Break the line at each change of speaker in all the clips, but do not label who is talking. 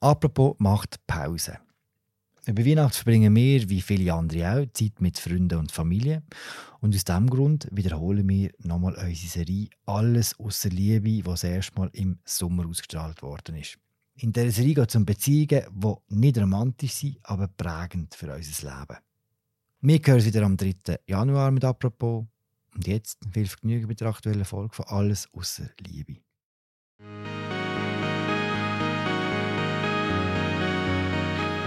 Apropos macht Pause. Über Weihnachten verbringen wir, wie viele andere auch, Zeit mit Freunden und Familie. Und aus diesem Grund wiederholen wir nochmal unsere Serie «Alles außer Liebe», die das erste Mal im Sommer ausgestrahlt worden ist. In dieser Serie geht es um Beziehungen, die nicht romantisch sind, aber prägend für unser Leben. Wir hören wieder am 3. Januar mit «Apropos». Und jetzt viel Vergnügen mit der aktuellen Folge von «Alles außer Liebe».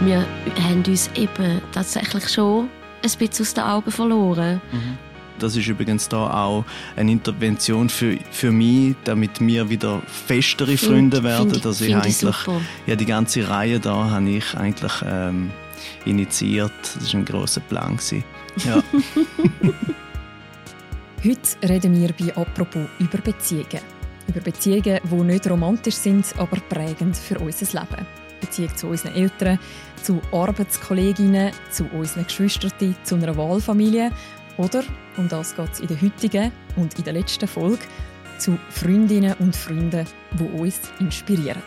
Wir haben uns eben tatsächlich schon ein bisschen aus den Augen verloren.
Mhm. Das ist übrigens da auch eine Intervention für, für mich, damit wir wieder festere find, Freunde werden. Find, ich eigentlich, ja, die ganze Reihe da habe ich eigentlich ähm, initiiert. Das war ein grosser Plan. Ja.
Heute reden wir bei «Apropos» über Beziehungen. Über Beziehungen, die nicht romantisch sind, aber prägend für unser Leben. Beziehung zu unseren Eltern, zu Arbeitskolleginnen, zu unseren Geschwistern, zu einer Wahlfamilie oder, um das geht es in der heutigen und in der letzten Folge, zu Freundinnen und Freunden, die uns inspirieren.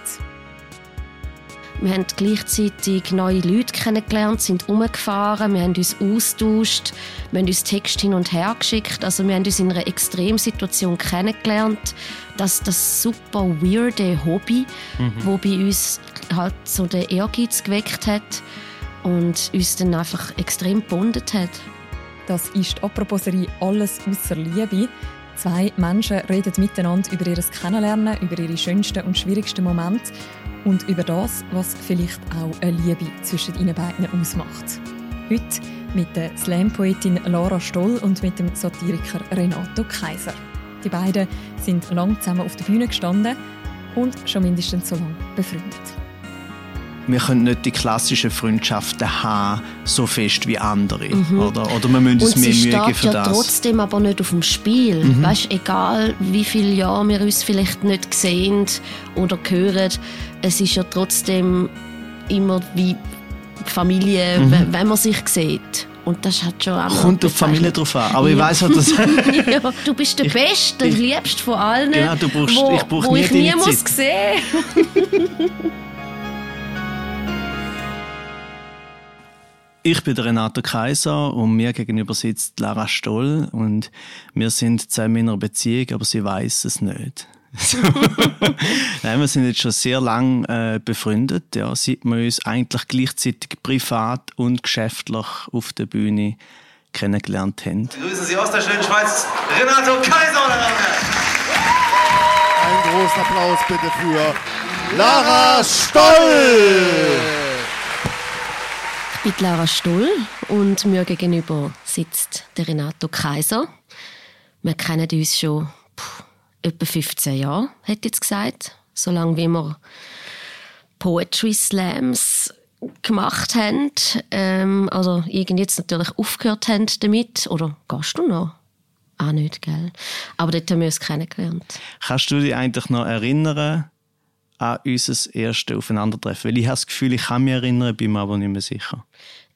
Wir haben gleichzeitig neue Leute kennengelernt, sind umgefahren, wir haben uns austauscht, wir haben uns Text hin und her geschickt. Also wir haben uns in einer Extremsituation kennengelernt. Das, das super weirde Hobby, mhm. wo bei uns halt so den Ehrgeiz geweckt hat und uns dann einfach extrem gebondet hat.
Das ist die Aproposerie «Alles außer Liebe». Zwei Menschen reden miteinander über ihr Kennenlernen, über ihre schönsten und schwierigsten Momente und über das, was vielleicht auch eine Liebe zwischen ihnen beiden ausmacht. Heute mit der Slam-Poetin Lara Stoll und mit dem Satiriker Renato Kaiser. Die beiden sind lang zusammen auf der Bühne gestanden und schon mindestens so lange befreundet.
Wir können nicht die klassischen Freundschaften haben, so fest wie andere. Mhm. Oder? oder wir müssen uns mehr Mühe geben für
ja
das.
trotzdem aber nicht auf dem Spiel. Mhm. Weißt, egal wie viele Jahre wir uns vielleicht nicht sehen oder hören, es ist ja trotzdem immer wie Familie, mhm. wenn man sich sieht. Und das hat schon auch
Kommt auf die Familie drauf an. Aber ja. ich weiß halt, dass...
ja, du bist der ich, Beste, der Liebste von allen.
Genau, du brauchst, wo, ich brauche nie
ich nie muss sehen.
Ich bin der Renato Kaiser und mir gegenüber sitzt Lara Stoll und wir sind zusammen in einer Beziehung, aber sie weiß es nicht. Nein, wir sind jetzt schon sehr lang äh, befreundet, ja, seit wir uns eigentlich gleichzeitig privat und geschäftlich auf der Bühne kennengelernt haben.
Grüßen Sie aus der schönen Schweiz, Renato Kaiser.
Einen großen Applaus bitte für Lara Stoll.
Ich bin Lara Stoll und mir gegenüber sitzt der Renato Kaiser. Wir kennen uns schon puh, etwa 15 Jahre, ich jetzt gesagt. So lange wie wir Poetry Slams gemacht haben. Ähm, also irgendwie jetzt natürlich aufgehört haben damit. Oder gehst du noch? Auch nicht, gell? Aber dort haben wir uns kennengelernt.
Kannst du dich eigentlich noch erinnern an unser erstes Aufeinandertreffen? Weil ich habe das Gefühl, ich kann mich erinnern, bin mir aber nicht mehr sicher.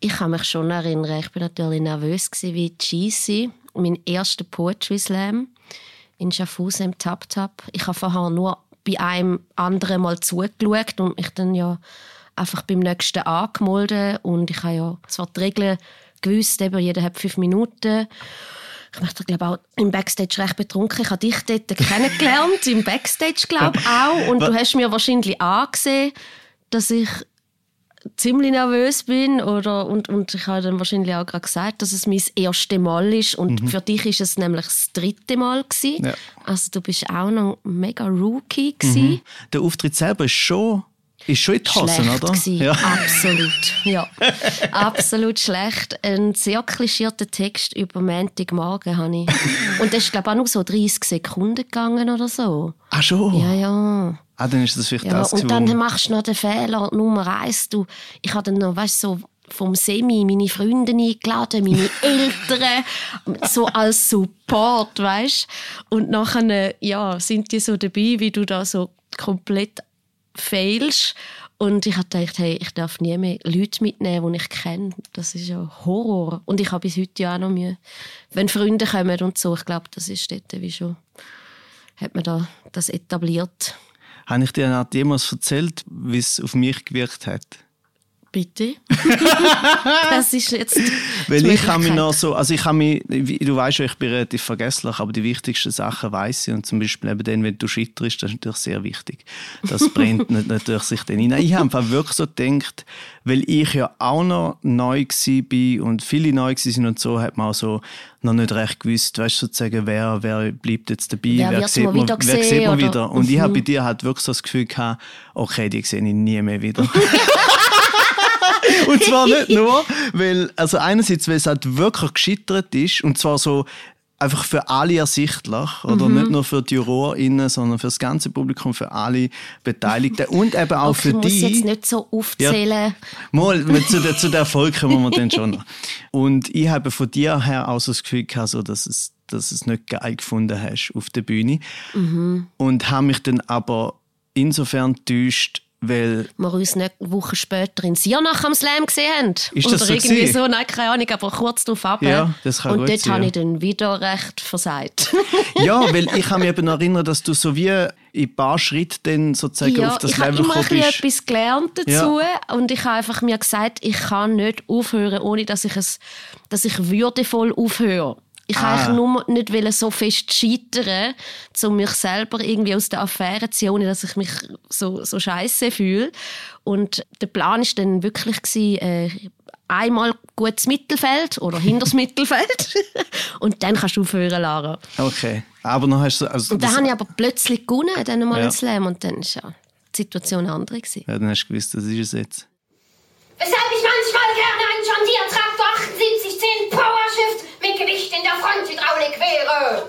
Ich kann mich schon erinnern. Ich war natürlich nervös wie Cheesy. Mein erster Poetry Slam in Schaffhausen im Tap Tap. Ich habe vorher nur bei einem anderen mal zugeschaut und mich dann ja einfach beim nächsten angemeldet und ich habe ja zwar die Regeln gewusst, eben jeder hat fünf Minuten. Ich möchte glaube auch im Backstage recht betrunken. Ich habe dich dort kennengelernt, im Backstage glaube ich auch und du hast mir wahrscheinlich angesehen, dass ich ziemlich nervös bin oder, und, und ich habe dann wahrscheinlich auch gerade gesagt, dass es mein erstes Mal ist und mhm. für dich ist es nämlich das dritte Mal gewesen. Ja. Also du bist auch noch mega Rookie gewesen. Mhm.
Der Auftritt selber ist schon ist schon in die Hose,
schlecht
oder?
Gewesen. Ja. Absolut, ja. Absolut schlecht. Ein sehr klischierter Text über Montagmorgen habe ich. Und das ist, glaube ich, auch nur so 30 Sekunden gegangen oder so.
Ach schon?
Ja, ja.
Ah, dann ist das vielleicht
ja,
das.
Und dann machst du noch den Fehler Nummer eins. Du, ich habe dann noch, weißt so vom Semi meine Freunde eingeladen, meine Eltern, so als Support, weißt Und nachher, ja, sind die so dabei, wie du da so komplett failst. Und ich habe gedacht, hey, ich darf nie mehr Leute mitnehmen, die ich kenne. Das ist ja Horror. Und ich habe bis heute ja auch noch Mühe. Wenn Freunde kommen und so, ich glaube, das ist dort wie schon, hat man da das etabliert.
Habe ich dir jemals erzählt, wie es auf mich gewirkt hat?
Bitte? das ist jetzt.
Weil ich habe mich noch so, also ich habe mich, du weißt ja, ich bin relativ vergesslich, aber die wichtigsten Sachen weiß ich. Und zum Beispiel eben dann, wenn du schitterst, das ist natürlich sehr wichtig. Das brennt natürlich sich dann hinein. Ich habe einfach wirklich so gedacht, weil ich ja auch noch neu war und viele neu waren und so, hat man auch so noch nicht recht gewusst, weißt sozusagen, wer, wer bleibt jetzt dabei,
wer,
wer, sieht, man,
wieder
wer sieht man wieder. Und ich habe
Mhm.
bei dir halt wirklich so das Gefühl gehabt, okay, die sehe ich nie mehr wieder. Und zwar nicht nur, weil, also einerseits, weil es halt wirklich gescheitert ist, und zwar so einfach für alle ersichtlich, oder
Mhm.
nicht nur für die JurorInnen, sondern für das ganze Publikum, für alle Beteiligten und eben auch
Okay,
für
ich muss
die.
jetzt nicht so aufzählen.
Mal, zu, der, zu der Erfolg kommen wir dann schon noch. Und ich habe von dir her auch so das Gefühl gehabt, so, dass es dass es nicht geil gefunden hast auf der Bühne.
Mhm.
Und habe mich dann aber insofern enttäuscht, weil
wir uns nicht Wochen später in Siernach am Slam gesehen haben.
Ist das
Oder
so
irgendwie
gewesen?
so, nein, keine Ahnung, aber kurz darauf ab.
Ja, das kann
Und dort
sein,
habe
ja.
ich dann wieder recht versagt.
Ja, weil ich kann mich eben erinnern, dass du so wie in ein paar Schritten dann sozusagen
ja,
auf das
ich habe
Level gekommen bist.
etwas gelernt dazu und ich habe einfach mir gesagt, ich kann nicht aufhören, ohne dass ich es, dass ich würdevoll aufhöre. Ich
ah.
wollte nur nicht so fest scheitern, um mich selber irgendwie aus der Affäre zu ziehen, dass ich mich so, so scheiße fühle. Und der Plan war dann wirklich, äh, einmal gutes Mittelfeld oder hinters Mittelfeld und dann kannst du aufhören, Lara.
Okay, aber noch hast du... Also
und dann habe ich aber plötzlich gewonnen, dann nochmal
ja.
Slam und dann war ja die Situation eine andere gewesen.
Ja, dann hast du gewusst, das ist es jetzt.
Weshalb ich manchmal gerne einen Jonglier trage, 7810 Power Shift mit Gewicht in der Fronthydraulik wäre.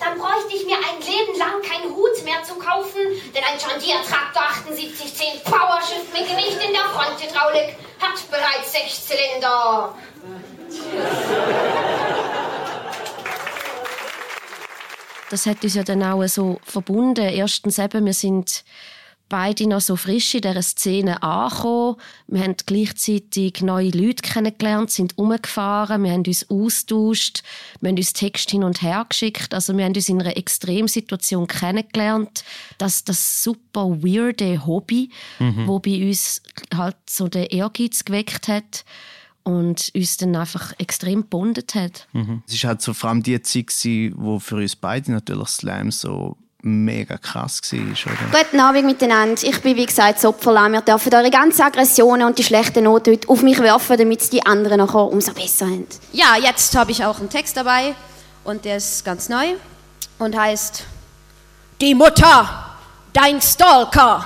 Dann bräuchte ich mir ein Leben lang keinen Hut mehr zu kaufen, denn ein John Deere Traktor 7810 Power Shift mit Gewicht in der Fronthydraulik hat bereits sechs Zylinder.
Das hat uns ja dann auch so verbunden. Erstens eben, wir sind beide noch so frisch in dieser Szene angekommen. Wir haben gleichzeitig neue Leute kennengelernt, sind umgefahren, wir haben uns austauscht, wir haben uns Text hin und her geschickt. Also wir haben uns in einer Extremsituation kennengelernt. Das, das super weirde Hobby, wo bei uns halt so den Ehrgeiz geweckt hat und uns dann einfach extrem gebondet hat.
Es war halt so vor allem die Zeit, wo für uns beide natürlich Slam so mega krass war, oder?
Guten Abend miteinander. Ich bin, wie gesagt, das Opferlamm. Ihr dürft eure ganzen Aggressionen und die schlechten Noten heute auf mich werfen, damit die anderen nachher umso besser haben. Ja, jetzt habe ich auch einen Text dabei und der ist ganz neu und heißt Die Mutter, dein Stalker.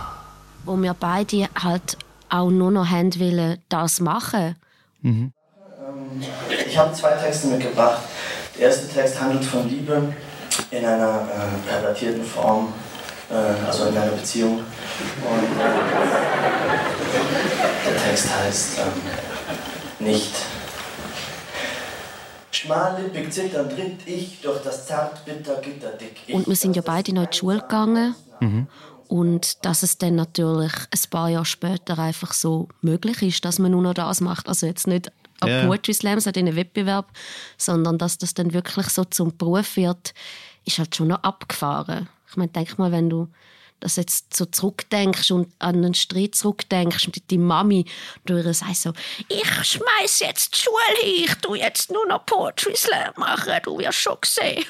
wo wir beide halt auch nur noch haben wollen, das machen.
Ich habe zwei Texte mitgebracht. Der erste Text handelt von Liebe in einer äh, pervertierten Form, äh, also in einer Beziehung. Und der Text heißt ähm, nicht. Schmallippig zitternd ritt ich durch das zartbitter Gitterdick. Ich,
Und wir sind ja beide noch in die Schule gegangen. Und dass es dann natürlich ein paar Jahre später einfach so möglich ist, dass man nur noch das macht. Also jetzt nicht an
Ja.
Poetry Slams, an diesen Wettbewerb, sondern dass das dann wirklich so zum Beruf wird, ist halt schon noch abgefahren. Ich meine, denk mal, wenn du das jetzt so zurückdenkst und an einen Streit zurückdenkst mit deiner Mami, du ihr sagst so, ich schmeiß jetzt die Schule hin, ich tu jetzt nur noch Poetry Slam machen, du wirst schon sehen.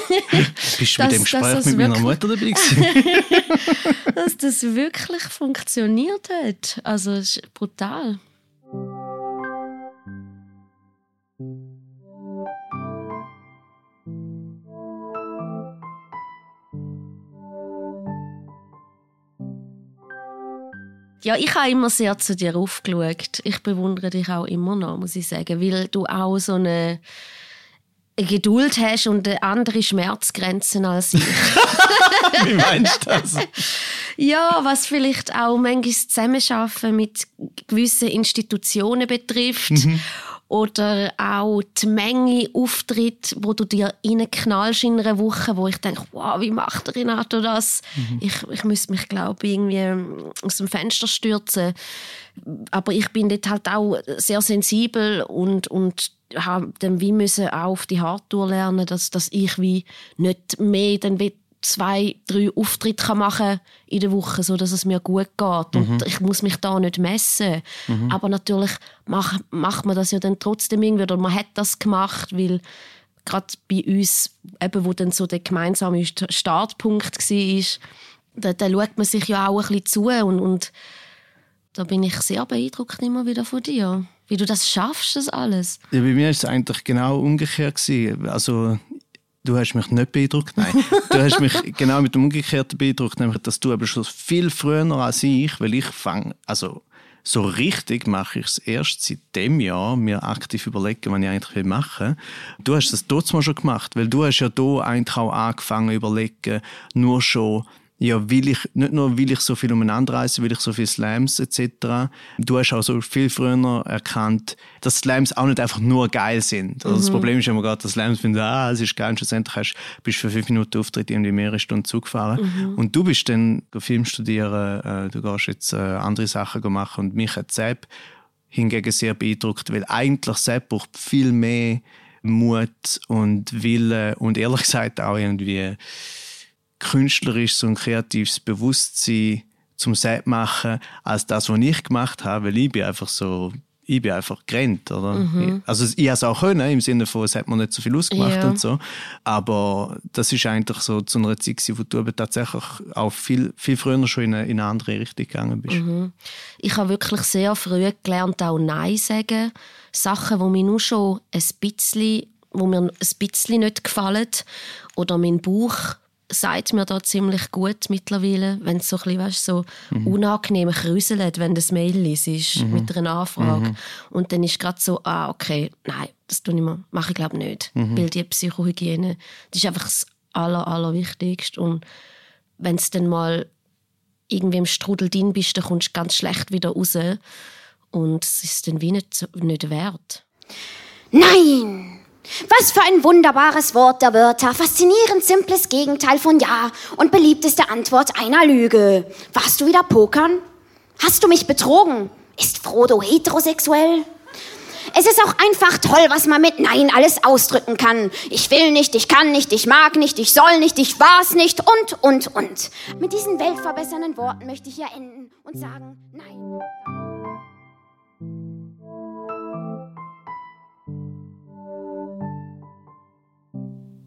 Bist du
Das-
dem Gespräch
das
mit meiner Mutter dabei
dass das wirklich funktioniert hat. Also es ist brutal. Ja, ich habe immer sehr zu dir aufgeschaut. Ich bewundere dich auch immer noch, muss ich sagen, weil du auch so eine, Geduld hast und andere Schmerzgrenzen als ich.
Wie meinst du das?
Ja, was vielleicht auch manchmal das Zusammenarbeiten mit gewissen Institutionen betrifft. Oder auch die Menge Auftritt, wo du dir reinknallst in einer Woche, wo ich denke, wow, wie macht Renato das? Ich, ich müsste mich, glaube ich, irgendwie ähm, aus dem Fenster stürzen. Aber ich bin dort halt auch sehr sensibel und, und habe dann wie müssen auch auf die Hardtour lernen, dass, dass ich wie nicht mehr dann wie zwei, drei Auftritte kann machen in der Woche, so dass es mir gut geht und
Mhm.
ich muss mich da nicht messen.
Mhm.
Aber natürlich macht, macht man das ja dann trotzdem irgendwie oder man hat das gemacht, weil gerade bei uns, eben, wo dann so der gemeinsame St- Startpunkt war, da, da schaut man sich ja auch ein bisschen zu und, und da bin ich sehr beeindruckt immer wieder von dir, wie du das schaffst, das alles.
Ja, bei mir ist es eigentlich genau umgekehrt gewesen. Also du hast mich nicht beeindruckt, nein. du hast mich genau mit dem Umgekehrten beeindruckt, nämlich, dass du aber schon viel früher als ich, weil ich fange, also so richtig mache ich es erst seit dem Jahr, mir aktiv überlegen, was ich eigentlich will machen. Du hast das mal schon gemacht, weil du hast ja da eigentlich auch angefangen überlegen, nur schon ja, will ich, nicht nur will ich so viel umeinander reisen, will ich so viel Slams etc. Du hast auch so viel früher erkannt, dass Slams auch nicht einfach nur geil sind. Also Das
Mhm.
Problem ist immer gerade, dass Slams finden, ah, es ist geil, und schlussendlich hast, bist du für fünf Minuten Auftritt irgendwie mehrere Stunden Zug gefahren.
Mhm.
Und du bist dann Film studieren, äh, du gehst jetzt äh, andere Sachen machen und mich hat Sepp hingegen sehr beeindruckt, weil eigentlich Sepp braucht viel mehr Mut und Wille und ehrlich gesagt auch irgendwie künstlerisches und kreatives Bewusstsein zum Set machen, als das, was ich gemacht habe, weil ich bin einfach so, ich bin einfach gerannt, oder?
Mhm.
Also ich habe es auch können, im Sinne von, es hat mir nicht so viel ausgemacht
Ja.
und so, aber das ist eigentlich so zu einer Zeit gewesen, wo du eben tatsächlich auch viel, viel früher schon in eine, in eine andere Richtung gegangen bist.
Mhm. Ich habe wirklich sehr früh gelernt, auch Nein sagen. Sachen, die mir nur schon ein bisschen, wo mir ein bisschen nicht gefallen. Oder mein Bauch sagt mir da ziemlich gut mittlerweile, wenn es so ein bisschen, weißt, so
Mhm.
unangenehm krüselt, wenn das Mail ist
Mhm.
mit einer Anfrage.
Mhm.
Und dann ist gerade so, ah, okay, nein, das tue ich mir, mache ich glaube nicht.
Mhm.
Weil die Psychohygiene, das ist einfach das Aller, Allerwichtigste. Und wenn es dann mal irgendwie im Strudel drin bist, dann kommst du ganz schlecht wieder raus. Und es ist dann wie nicht, nicht wert.
Nein! Was für ein wunderbares Wort der Wörter, faszinierend simples Gegenteil von Ja und beliebteste Antwort einer Lüge. Warst du wieder pokern? Hast du mich betrogen? Ist Frodo heterosexuell? Es ist auch einfach toll, was man mit Nein alles ausdrücken kann. Ich will nicht, ich kann nicht, ich mag nicht, ich soll nicht, ich war's nicht und, und, und. Mit diesen weltverbessernden Worten möchte ich hier enden und sagen Nein.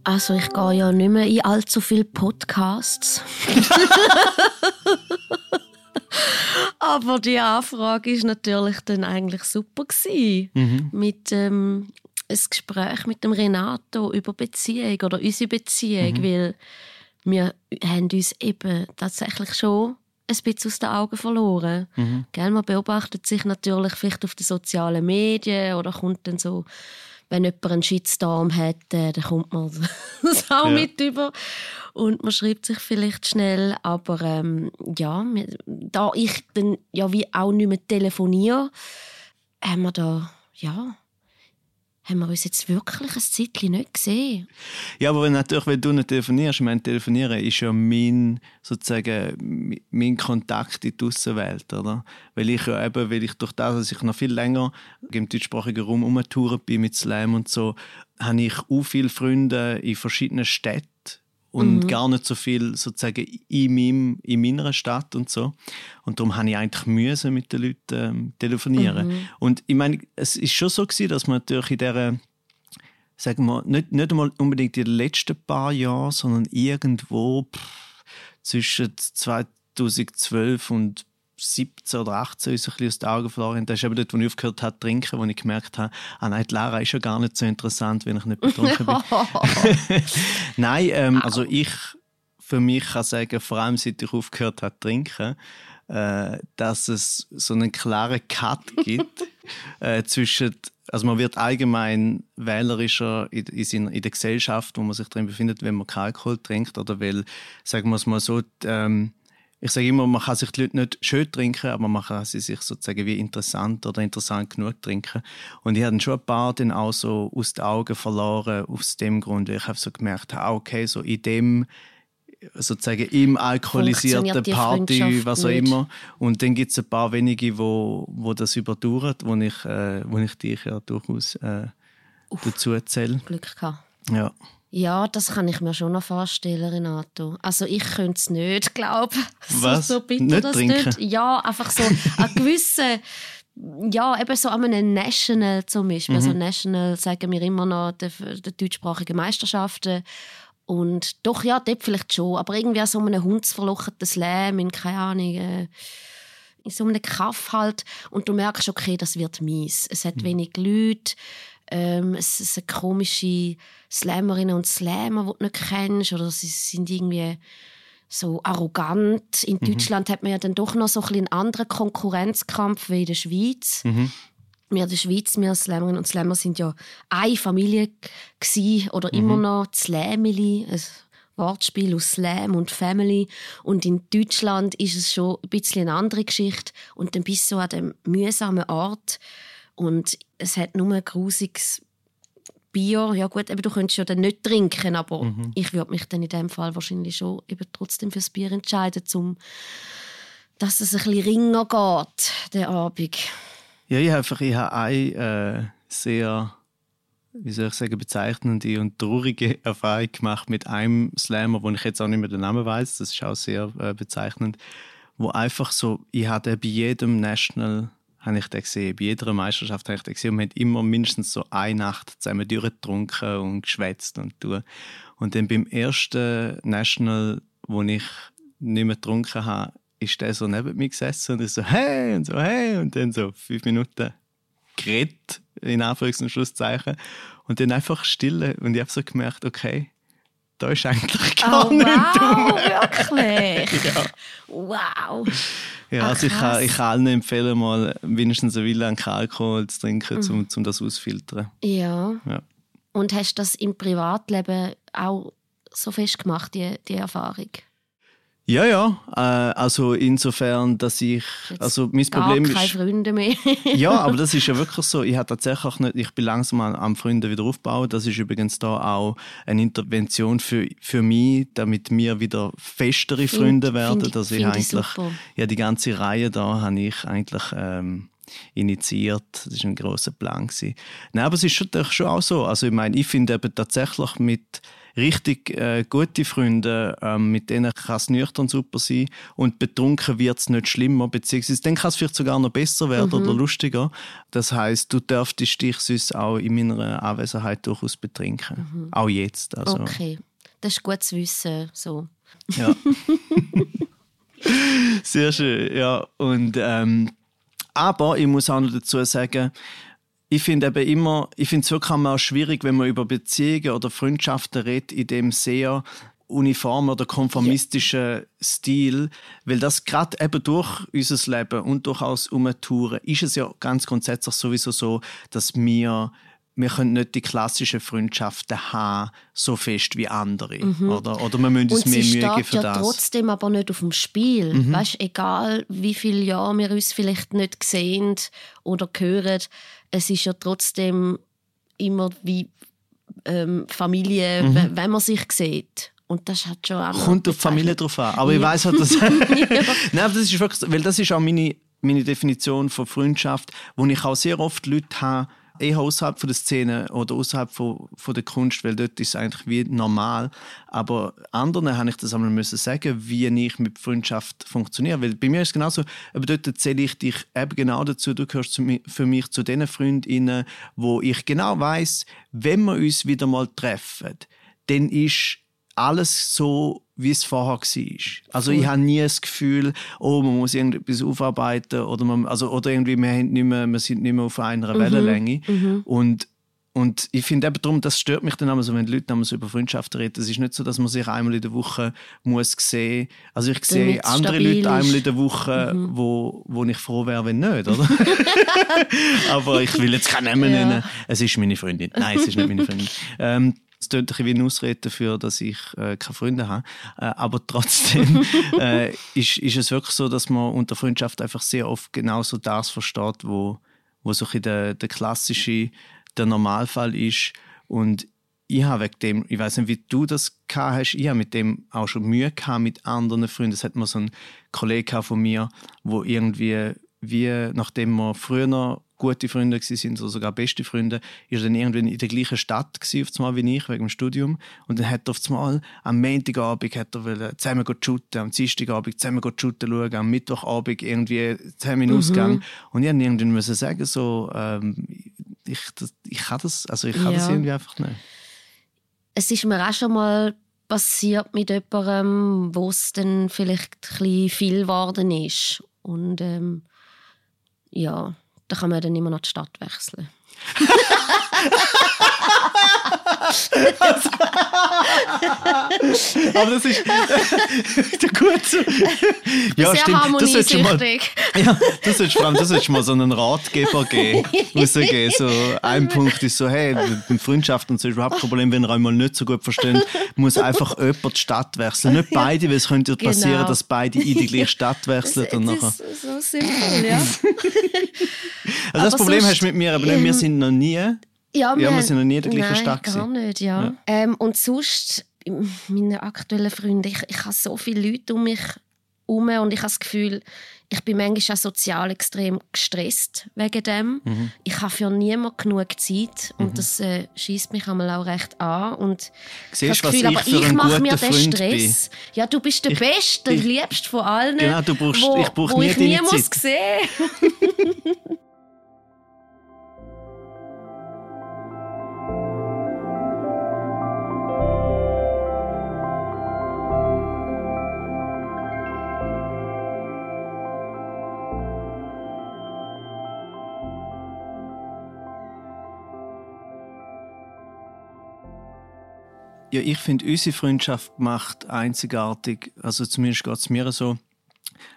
Also ich gehe ja nicht mehr in allzu viele Podcasts. Aber die Anfrage ist natürlich dann eigentlich super gewesen.
Mhm.
Mit ähm, ein Gespräch mit dem Renato über Beziehung oder unsere Beziehung,
Mhm.
weil wir haben uns eben tatsächlich schon ein bisschen aus den Augen verloren.
Mhm.
Gell, man beobachtet sich natürlich vielleicht auf den sozialen Medien oder kommt dann so, wenn jemand einen Shitstorm hat, äh, dann kommt man das auch
Ja.
mit über und man schreibt sich vielleicht schnell, aber ähm, ja, da ich dann ja wie auch nicht mehr telefoniere, haben wir da, ja, haben wir uns jetzt wirklich ein Zeitchen nicht gesehen.
Ja, aber natürlich, wenn du nicht telefonierst, ich meine, telefonieren ist ja mein, sozusagen, mein Kontakt in die Außenwelt, oder? Weil ich ja eben, weil ich durch das, dass ich noch viel länger im deutschsprachigen Raum umgetouert bin mit Slam und so, habe ich auch viele Freunde in verschiedenen Städten und
Mhm.
gar nicht so viel sozusagen in, meinem, in meiner Stadt und so. Und darum habe ich eigentlich müssen mit den Leuten ähm, telefonieren.
Mhm.
Und ich meine, es ist schon so gewesen, dass man natürlich in dieser sagen wir, nicht, nicht einmal unbedingt in den letzten paar Jahren, sondern irgendwo pff, zwischen 2012 und 17 oder 18 ist ein bisschen aus den Augen verloren. Das ist eben dort, wo ich aufgehört habe zu trinken, wo ich gemerkt habe, ah nein, die Lara ist ja gar nicht so interessant, wenn ich nicht betrunken bin. Nein, ähm, also ich für mich kann sagen, vor allem seit ich aufgehört habe zu trinken, äh, dass es so einen klaren Cut gibt äh, zwischen, also man wird allgemein wählerischer in, in, in der Gesellschaft, wo man sich drin befindet, wenn man keinen Alkohol trinkt oder weil, sagen wir es mal so, ähm, ich sage immer, man kann sich die Leute nicht schön trinken, aber man kann sie sich sozusagen wie interessant oder interessant genug trinken. Und ich habe schon ein paar dann auch so aus den Augen verloren, aus dem Grund, weil ich habe so gemerkt, ah, okay, so in dem sozusagen im alkoholisierten Party, was auch
nicht.
immer. Und dann gibt es ein paar wenige, wo, wo das überdauern, wo ich, äh, wo ich dich ja durchaus äh, dazu zähle.
Glück gehabt.
Ja.
Ja, das kann ich mir schon noch vorstellen, Renato. Also ich könnte es nicht, glaube ich.
Was?
So, so bitter
Nicht
das
trinken?
nicht. Ja, einfach so ein gewissen, ja, eben so an einem National zum Beispiel.
Mhm.
Also National sagen wir immer noch der, der deutschsprachigen Meisterschaften. Und doch, ja, dort vielleicht schon. Aber irgendwie an so einem hundsverlochten Slam in, keine Ahnung, äh, in so einem Kaff halt. Und du merkst, okay, das wird mies. Es hat wenig Leute. Ähm, es sind komische Slammerinnen und Slammer, die du nicht kennst. Oder sie sind irgendwie so arrogant. In Deutschland hat man ja dann doch noch so ein bisschen einen anderen Konkurrenzkampf wie in der Schweiz. Wir in der Schweiz, wir Slammerinnen und Slammer sind ja eine Familie gsi oder immer noch Slamily, ein Wortspiel aus Slam und Family. Und in Deutschland ist es schon ein bisschen eine andere Geschichte. Und dann bist du an dem mühsamen Ort und es hat nur ein grusiges Bier. Ja gut, eben, du könntest ja dann nicht trinken, aber ich würde mich dann in dem Fall wahrscheinlich schon eben trotzdem fürs Bier entscheiden, um dass es ein bisschen ringer geht, der Abend.
Ja, ich habe einfach ich habe eine äh, sehr, wie soll ich sagen, bezeichnende und traurige Erfahrung gemacht mit einem Slammer, wo ich jetzt auch nicht mehr den Namen weiß. Das ist auch sehr äh, bezeichnend. Wo einfach so, ich hatte bei jedem National habe ich den gesehen, bei jeder Meisterschaft habe ich den gesehen und wir haben immer mindestens so eine Nacht zusammen durchgetrunken und geschwätzt und tun. Und dann beim ersten National, wo ich nicht mehr getrunken habe, ist der so neben mir gesessen und ist so hey und so hey und dann so fünf Minuten geredet, in Anführungs- und Schlusszeichen und dann einfach stille und ich habe so gemerkt, okay, da ist eigentlich gar
Oh,
nichts
wow, wirklich?
Ja.
Wow.
Ja,
Ah,
also ich kann, ich kann allen empfehlen, mal mindestens eine Weile an Alkohol zu trinken,
Mhm.
um, um das ausfiltern.
Ja.
Ja.
Und hast du das im Privatleben auch so festgemacht, die, die Erfahrung?
Ja, ja. Äh, also insofern, dass ich, also mein
Gar
Problem
keine
ist,
Freunde mehr.
ja, aber das ist ja wirklich so. Ich habe tatsächlich nicht, ich bin langsam an, am Freunde wieder aufbauen. Das ist übrigens da auch eine Intervention für, für mich, damit wir wieder festere
Find-
Freunde werden.
find-
dass ich eigentlich, ja, die ganze Reihe da habe ich eigentlich ähm, initiiert. Das war ein großer Plan. Gewesen. Nein, aber es ist schon, schon auch so. Also ich meine, ich finde eben tatsächlich mit richtig äh, gute Freunde, ähm, mit denen kann es nüchtern super sein und betrunken wird es nicht schlimmer, beziehungsweise dann kann es vielleicht sogar noch besser werden
Mhm.
oder lustiger. Das heißt, du dürftest dich sonst auch in meiner Anwesenheit durchaus betrinken. Auch jetzt. Also,
Mhm. Okay, das ist gut zu wissen. So.
Ja. Sehr schön, ja. Und, ähm, aber ich muss auch noch dazu sagen, ich finde eben immer, ich finde es wirklich auch schwierig, wenn man über Beziehungen oder Freundschaften redet, in dem sehr uniformen oder konformistischen Stil, weil das gerade eben durch unser Leben und durchaus Umtouren ist es ja ganz grundsätzlich sowieso so, dass wir wir können nicht die klassischen Freundschaften haben, so fest wie andere. Oder, oder wir müssen uns
Mhm. Und
mehr Mühe geben für
ja
das. Mhm.
trotzdem aber nicht auf dem Spiel. Weißt, egal wie viele Jahre wir uns vielleicht nicht sehen oder hören, es ist ja trotzdem immer wie ähm, Familie,
Mhm.
wenn- man sich sieht. Und das hat schon auch
Kommt auf die Familie drauf an. Aber ich
Ja.
weiß halt, dass. Nein, das ist wirklich, weil das ist auch meine, meine Definition von Freundschaft, wo ich auch sehr oft Leute habe, eher außerhalb von der Szene oder außerhalb von, von der Kunst, weil dort ist es eigentlich wie normal. Aber anderen habe ich das einmal müssen sagen, wie ich mit Freundschaft funktioniere. Weil bei mir ist es genauso, aber dort zähle ich dich eben genau dazu, du gehörst für mich zu den Freundinnen, wo ich genau weiß, wenn wir uns wieder mal treffen, dann ist alles so, wie es vorher war. Also ich habe nie das Gefühl, oh, man muss irgendetwas aufarbeiten oder, man, also, oder irgendwie, wir, haben nicht mehr, wir sind nicht mehr auf einer Wellenlänge. Und, und ich finde eben darum, das stört mich dann immer so, wenn die Leute so über Freundschaften reden. Es ist nicht so, dass man sich einmal in der Woche muss sehen Also ich sehe andere Leute einmal in der Woche, wo, wo ich froh wäre, wenn nicht, oder? Aber ich will jetzt keinen Namen
Ja.
nennen. Es ist meine Freundin. Nein, es ist nicht meine Freundin. Ähm, es klingt ein bisschen wie eine Ausrede dafür, dass ich äh, keine Freunde habe. Äh, aber trotzdem äh, ist, ist es wirklich so, dass man unter Freundschaft einfach sehr oft genauso das versteht, wo, wo so ein der, der klassische, der Normalfall ist. Und ich habe wegen dem, ich weiß nicht, wie du das gehabt hast, ich habe mit dem auch schon Mühe gehabt mit anderen Freunden. Es hat mal so ein Kollege von mir, wo irgendwie, wie nachdem wir früher gute Freunde sind oder sogar beste Freunde, ist dann irgendwann in der gleichen Stadt gewesen, wie ich, wegen dem Studium. Und dann hat er auf einmal am Montagabend hat er zusammen shooten, am Dienstagabend zusammen shooten schauen, am Mittwochabend irgendwie zusammen in den
Mhm.
Ausgang. Und ich musste irgendwann müssen sagen, so, ähm, ich, das, ich kann das, also ich kann das
Ja.
irgendwie einfach nicht.
es ist mir auch schon mal passiert mit jemandem, wo es dann vielleicht ein bisschen viel geworden ist. Und ähm, ja, da kann man dann immer noch die Stadt wechseln.
Aber das ist gut so. Ja,
Sehr
stimmt. Das sollte schon mal, ja, das sollte vor allem, das sollte mal so einen Ratgeber geben. So ein Punkt ist so, hey, mit Freundschaft und so ist überhaupt kein Problem, wenn ihr einmal nicht so gut versteht, muss einfach jemand die Stadt wechseln. Nicht beide, weil es könnte
Genau.
passieren, dass beide in die gleiche Stadt wechseln. Und nachher.
Das ist so simpel, ja.
Also das Problem hast du mit mir, aber nicht, wir
ähm,
sind noch nie.
Ja,
wir
haben-
sind noch nie in der gleichen
Nein,
Stadt
gar nicht, ja.
Ja.
Ähm, und sonst, meine aktuellen Freunde, ich, ich habe so viele Leute um mich herum und ich habe das Gefühl, ich bin manchmal auch sozial extrem gestresst wegen dem.
Mhm.
Ich habe für niemanden genug Zeit und
Mhm.
das äh, schießt mich einmal auch recht an. Und
Siehst,
das Gefühl,
ich
aber ich mache mir den
Freund
Stress. Ja, du bist der
Ich-
Beste, der Liebste von allen,
Genau, du brauchst-
wo,
ich brauche nie
ich nie
deine
muss
Zeit.
sehen.
Ja, ich finde, unsere Freundschaft macht einzigartig, also zumindest geht es mir so,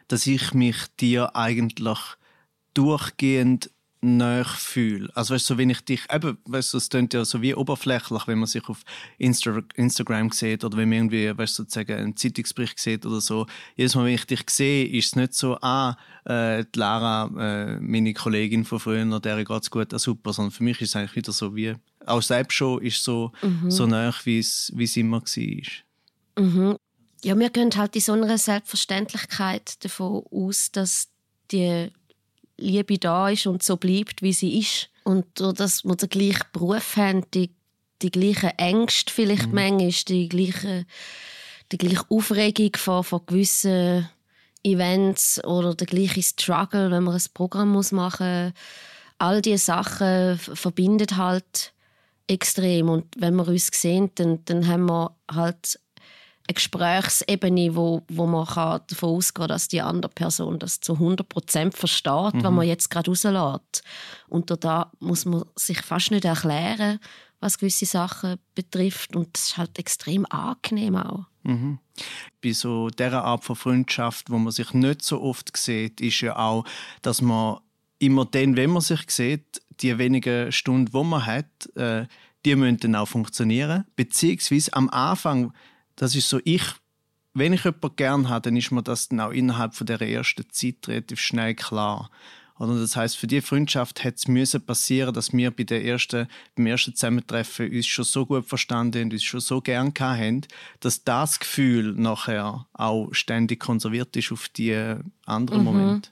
dass ich mich dir eigentlich durchgehend näher fühle. Also weißt du, so, wenn ich dich, eben, weißt du, es klingt ja so wie oberflächlich, wenn man sich auf Insta Instagram sieht oder wenn man irgendwie, weißt du, sozusagen einen Zeitungsbericht sieht oder so. Jedes Mal, wenn ich dich sehe, ist es nicht so, ah, äh, die Lara, äh, meine Kollegin von früher, der geht's gut, ah, super, sondern für mich ist es eigentlich wieder so wie, auch selbst schon ist so,
Mhm.
so es wie es immer war.
Mhm. Ja, wir gehen halt in so einer Selbstverständlichkeit davon aus, dass die Liebe da ist und so bleibt, wie sie ist. Und durch dass wir den gleichen Beruf haben, die, die gleichen Ängste vielleicht manchmal, die gleiche, die gleiche Aufregung von, von gewissen Events oder der gleiche Struggle, wenn man ein Programm muss machen muss. All diese Sachen verbindet halt extrem. Und wenn wir uns sehen, dann, dann haben wir halt eine Gesprächsebene, wo, wo man kann davon ausgehen kann, dass die andere Person das zu 100% versteht,
Mhm.
was man jetzt gerade rauslässt. Und da muss man sich fast nicht erklären, was gewisse Sachen betrifft. Und das ist halt extrem angenehm auch.
Mhm. Bei so dieser Art von Freundschaft, wo man sich nicht so oft sieht, ist ja auch, dass man immer dann, wenn man sich sieht, die wenigen Stunden, die man hat, äh, die müssen dann auch funktionieren. Beziehungsweise am Anfang, das ist so, ich, wenn ich jemanden gerne habe, dann ist mir das dann auch innerhalb von der ersten Zeit relativ schnell klar. Oder das heißt, für die Freundschaft hätte es müssen passieren, dass wir bei der ersten, beim ersten Zusammentreffen uns schon so gut verstanden haben, uns schon so gern haben, dass das Gefühl nachher auch ständig konserviert ist auf die anderen
Mhm.
Momente.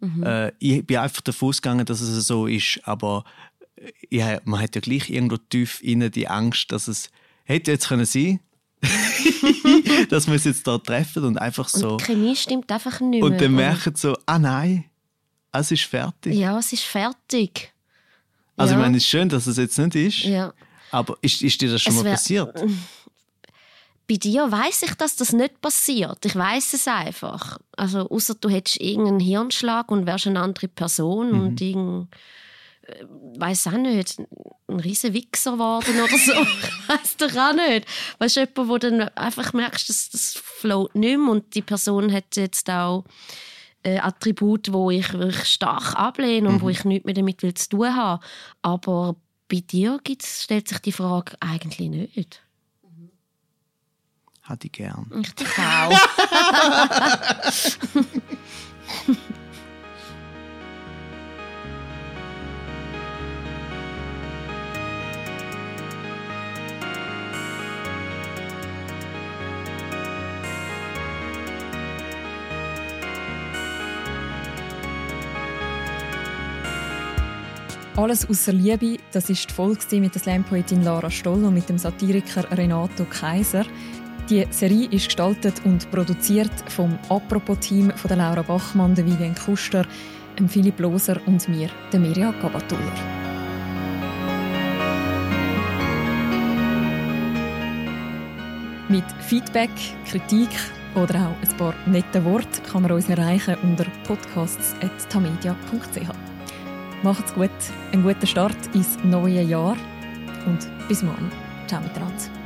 Mhm.
Äh, ich bin einfach davon ausgegangen, dass es so ist, aber äh, ja, man hat ja gleich irgendwo tief innen die Angst, dass es hätte jetzt können sein, dass wir uns jetzt da treffen und einfach so
Und die Chemie stimmt einfach nicht mehr.
und dann merken so, ah nein, es ist fertig.
Ja, es ist fertig.
Also
ja.
ich meine, es ist schön, dass es jetzt nicht ist,
Ja.
aber ist, ist dir das schon
Es
mal passiert?
Bei dir weiß ich, dass das nicht passiert. Ich weiß es einfach. Also außer du hättest irgendeinen Hirnschlag und wärst eine andere Person
Mhm.
und irgend weiß auch nicht, ein riesen Wichser geworden oder so. weiß doch auch nicht. Weißt du, jemand, wo dann einfach merkst, dass das float nicht mehr und die Person hat jetzt auch äh, Attribute, wo ich wirklich stark ablehne und
Mhm.
wo ich nichts mehr damit will zu tun habe. Aber bei dir gibt's, stellt sich die Frage eigentlich nicht.
Hatte ich gern.
Ich dich auch.
Alles außer Liebe, das ist die Folge mit der Slam-Poetin Lara Stoll und mit dem Satiriker Renato Kaiser. Die Serie ist gestaltet und produziert vom Apropos-Team von Laura Bachmann, der Vivian Kuster, Philipp Loser und mir, der Mirja Gabatuller. Mit Feedback, Kritik oder auch ein paar nette Worte kann man uns erreichen unter podcasts.tamedia.ch. Macht's gut, einen guten Start ins neue Jahr und bis morgen. Ciao miteinander.